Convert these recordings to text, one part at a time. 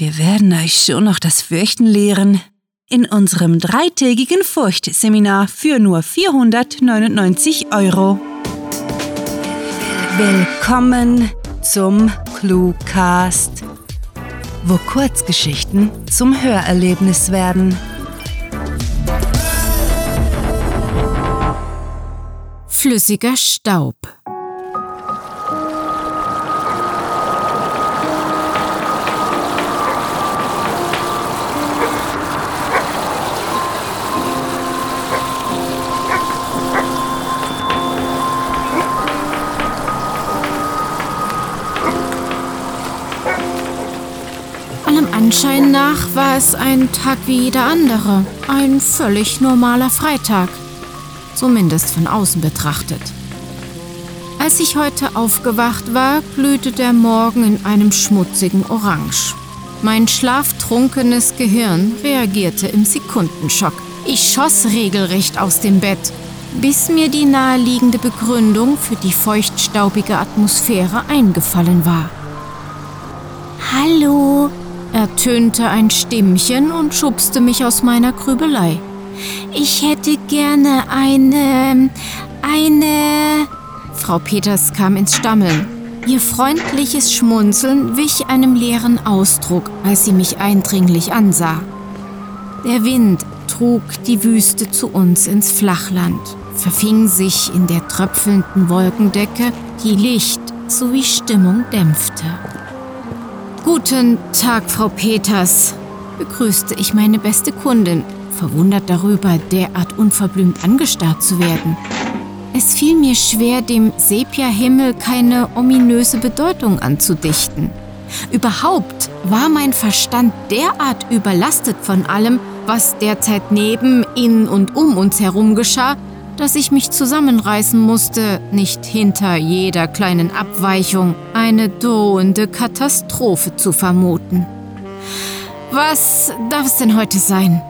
Wir werden euch schon noch das Fürchten lehren. In unserem dreitägigen Furchtseminar für nur 499 Euro. Willkommen zum Cluecast, wo Kurzgeschichten zum Hörerlebnis werden. Flüssiger Staub. Anschein nach war es ein Tag wie jeder andere, ein völlig normaler Freitag zumindest von außen betrachtet. Als ich heute aufgewacht war, glühte der Morgen in einem schmutzigen Orange. Mein schlaftrunkenes Gehirn reagierte im Sekundenschock. Ich schoss regelrecht aus dem Bett, bis mir die naheliegende Begründung für die feuchtstaubige Atmosphäre eingefallen war. Hallo, ertönte ein Stimmchen und schubste mich aus meiner Grübelei. Ich hätte gerne eine. eine. Frau Peters kam ins Stammeln. Ihr freundliches Schmunzeln wich einem leeren Ausdruck, als sie mich eindringlich ansah. Der Wind trug die Wüste zu uns ins Flachland, verfing sich in der tröpfelnden Wolkendecke, die Licht sowie Stimmung dämpfte. Guten Tag, Frau Peters, begrüßte ich meine beste Kundin, verwundert darüber, derart unverblümt angestarrt zu werden. Es fiel mir schwer, dem Sepia-Himmel keine ominöse Bedeutung anzudichten. Überhaupt war mein Verstand derart überlastet von allem, was derzeit neben, in und um uns herum geschah, dass ich mich zusammenreißen musste, nicht hinter jeder kleinen Abweichung eine drohende Katastrophe zu vermuten. Was darf es denn heute sein?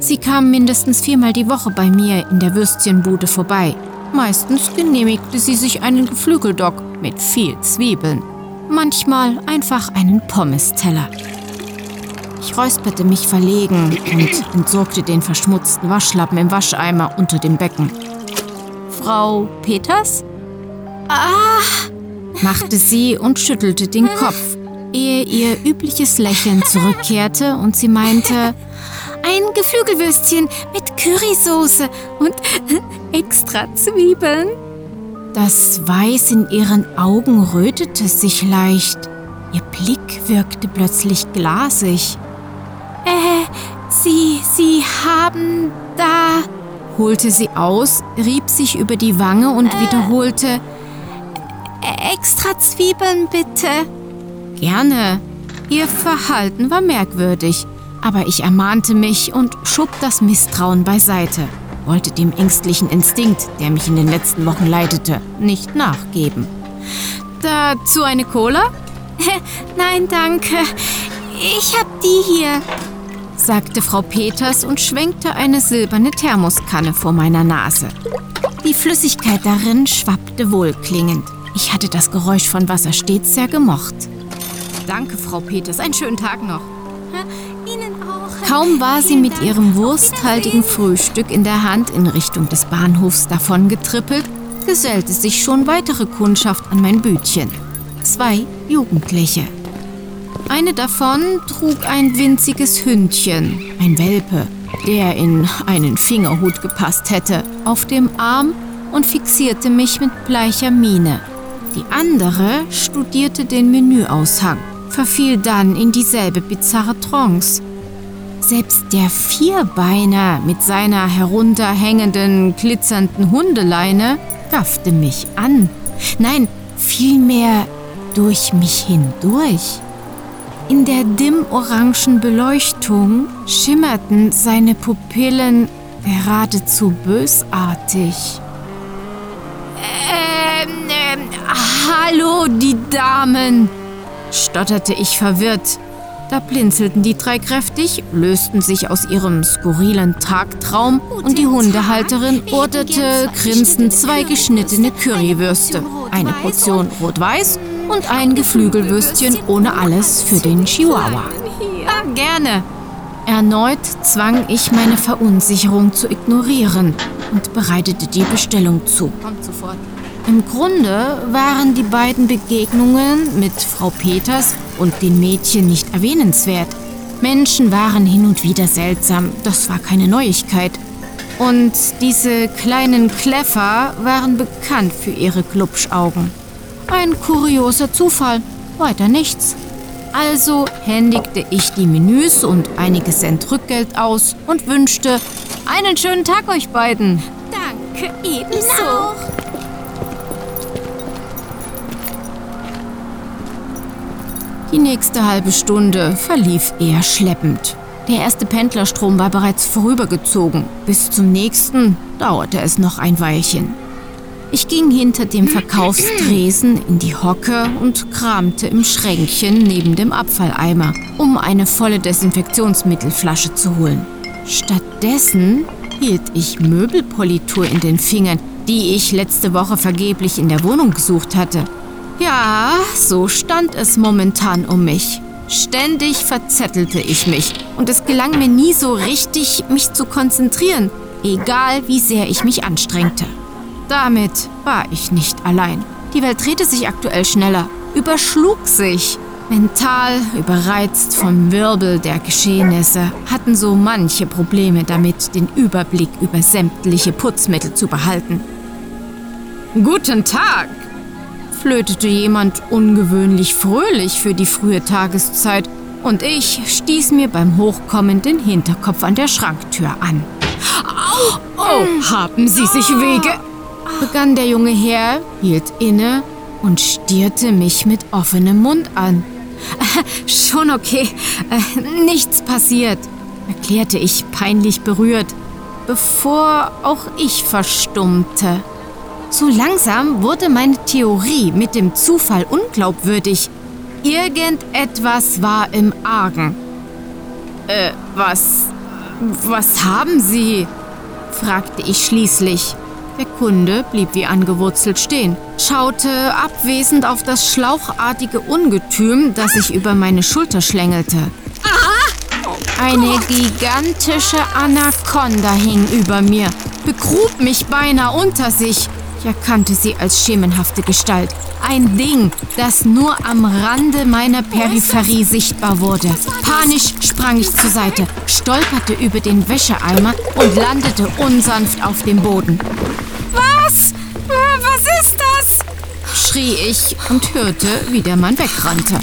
Sie kam mindestens viermal die Woche bei mir in der Würstchenbude vorbei. Meistens genehmigte sie sich einen Geflügeldock mit viel Zwiebeln. Manchmal einfach einen Pommes-Teller. Ich räusperte mich verlegen und entsorgte den verschmutzten Waschlappen im Wascheimer unter dem Becken. Frau Peters? Ah! machte sie und schüttelte den Kopf, ehe ihr übliches Lächeln zurückkehrte und sie meinte, ein Geflügelwürstchen mit Currysoße und extra Zwiebeln. Das Weiß in ihren Augen rötete sich leicht. Ihr Blick wirkte plötzlich glasig. Äh, Sie, Sie haben da, holte sie aus, rieb sich über die Wange und äh, wiederholte, extra Zwiebeln bitte. Gerne. Ihr Verhalten war merkwürdig. Aber ich ermahnte mich und schob das Misstrauen beiseite, wollte dem ängstlichen Instinkt, der mich in den letzten Wochen leitete, nicht nachgeben. Dazu eine Cola? Nein, danke. Ich hab die hier, sagte Frau Peters und schwenkte eine silberne Thermoskanne vor meiner Nase. Die Flüssigkeit darin schwappte wohlklingend. Ich hatte das Geräusch von Wasser stets sehr gemocht. Danke, Frau Peters. Einen schönen Tag noch. Kaum war sie mit ihrem wursthaltigen Frühstück in der Hand in Richtung des Bahnhofs davongetrippelt, gesellte sich schon weitere Kundschaft an mein Bütchen. Zwei Jugendliche. Eine davon trug ein winziges Hündchen, ein Welpe, der in einen Fingerhut gepasst hätte, auf dem Arm und fixierte mich mit bleicher Miene. Die andere studierte den Menüaushang, verfiel dann in dieselbe bizarre Trance. Selbst der Vierbeiner mit seiner herunterhängenden, glitzernden Hundeleine gaffte mich an. Nein, vielmehr durch mich hindurch. In der dimmorangen Beleuchtung schimmerten seine Pupillen geradezu bösartig. Ähm, ähm, hallo, die Damen, stotterte ich verwirrt. Da blinzelten die drei kräftig, lösten sich aus ihrem skurrilen Tagtraum und die Hundehalterin orderte grinsend zwei geschnittene Currywürste, eine Portion rot-weiß und ein Geflügelwürstchen ohne alles für den Chihuahua. Ah, gerne. Erneut zwang ich meine Verunsicherung zu ignorieren und bereitete die Bestellung zu. Kommt sofort. Im Grunde waren die beiden Begegnungen mit Frau Peters und den Mädchen nicht erwähnenswert. Menschen waren hin und wieder seltsam, das war keine Neuigkeit. Und diese kleinen Kläffer waren bekannt für ihre Glubschaugen. Ein kurioser Zufall, weiter nichts. Also händigte ich die Menüs und einige Cent Rückgeld aus und wünschte einen schönen Tag euch beiden. Danke, ebenso. Die nächste halbe Stunde verlief eher schleppend. Der erste Pendlerstrom war bereits vorübergezogen. Bis zum nächsten dauerte es noch ein Weilchen. Ich ging hinter dem Verkaufstresen in die Hocke und kramte im Schränkchen neben dem Abfalleimer, um eine volle Desinfektionsmittelflasche zu holen. Stattdessen hielt ich Möbelpolitur in den Fingern, die ich letzte Woche vergeblich in der Wohnung gesucht hatte. Ja, so stand es momentan um mich. Ständig verzettelte ich mich und es gelang mir nie so richtig, mich zu konzentrieren, egal wie sehr ich mich anstrengte. Damit war ich nicht allein. Die Welt drehte sich aktuell schneller, überschlug sich. Mental überreizt vom Wirbel der Geschehnisse hatten so manche Probleme damit, den Überblick über sämtliche Putzmittel zu behalten. Guten Tag! flötete jemand ungewöhnlich fröhlich für die frühe Tageszeit und ich stieß mir beim Hochkommen den Hinterkopf an der Schranktür an. Oh, haben Sie sich Wege? Begann der junge Herr, hielt inne und stierte mich mit offenem Mund an. Schon okay, äh, nichts passiert, erklärte ich peinlich berührt, bevor auch ich verstummte. So langsam wurde meine Theorie mit dem Zufall unglaubwürdig. Irgendetwas war im Argen. Äh, was. Was haben Sie? fragte ich schließlich. Der Kunde blieb wie angewurzelt stehen, schaute abwesend auf das schlauchartige Ungetüm, das sich über meine Schulter schlängelte. Eine gigantische Anaconda hing über mir, begrub mich beinahe unter sich. Ich erkannte sie als schemenhafte Gestalt. Ein Ding, das nur am Rande meiner Peripherie sichtbar wurde. Panisch sprang ich zur Seite, stolperte über den Wäscheeimer und landete unsanft auf dem Boden. Schrie ich und hörte, wie der Mann wegrannte.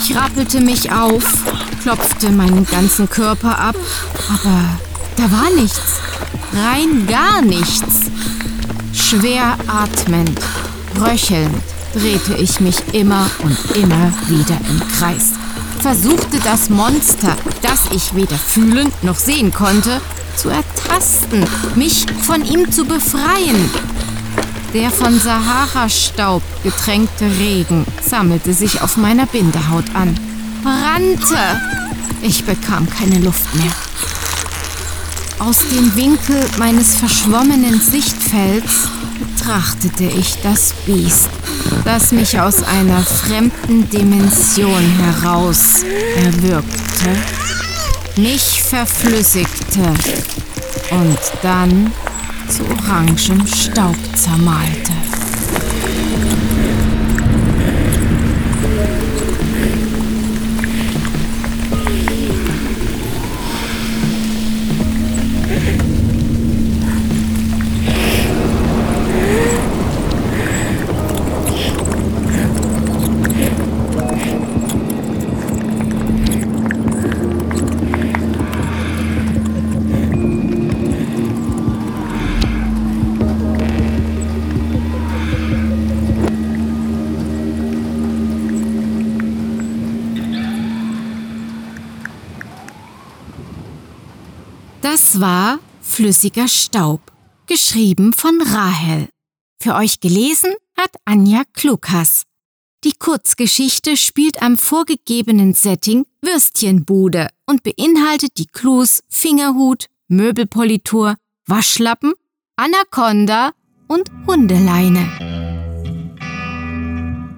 Ich rappelte mich auf, klopfte meinen ganzen Körper ab, aber da war nichts. Rein gar nichts. Schwer atmend, röchelnd drehte ich mich immer und immer wieder im Kreis. Versuchte das Monster, das ich weder fühlen noch sehen konnte, zu ertasten, mich von ihm zu befreien. Der von Sahara-Staub getränkte Regen sammelte sich auf meiner Bindehaut an, brannte. Ich bekam keine Luft mehr. Aus dem Winkel meines verschwommenen Sichtfelds betrachtete ich das Biest, das mich aus einer fremden Dimension heraus erwürgte mich verflüssigte und dann zu orangem Staub zermalte. Das war Flüssiger Staub, geschrieben von Rahel. Für euch gelesen hat Anja Klukas. Die Kurzgeschichte spielt am vorgegebenen Setting Würstchenbude und beinhaltet die Clues Fingerhut, Möbelpolitur, Waschlappen, Anaconda und Hundeleine.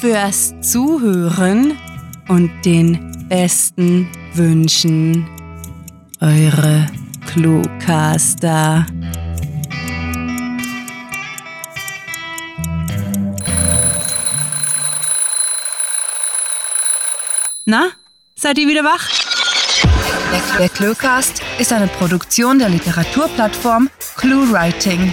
fürs Zuhören und den besten Wünschen. Eure Cluecaster. Na, seid ihr wieder wach? Der Cluecast ist eine Produktion der Literaturplattform ClueWriting.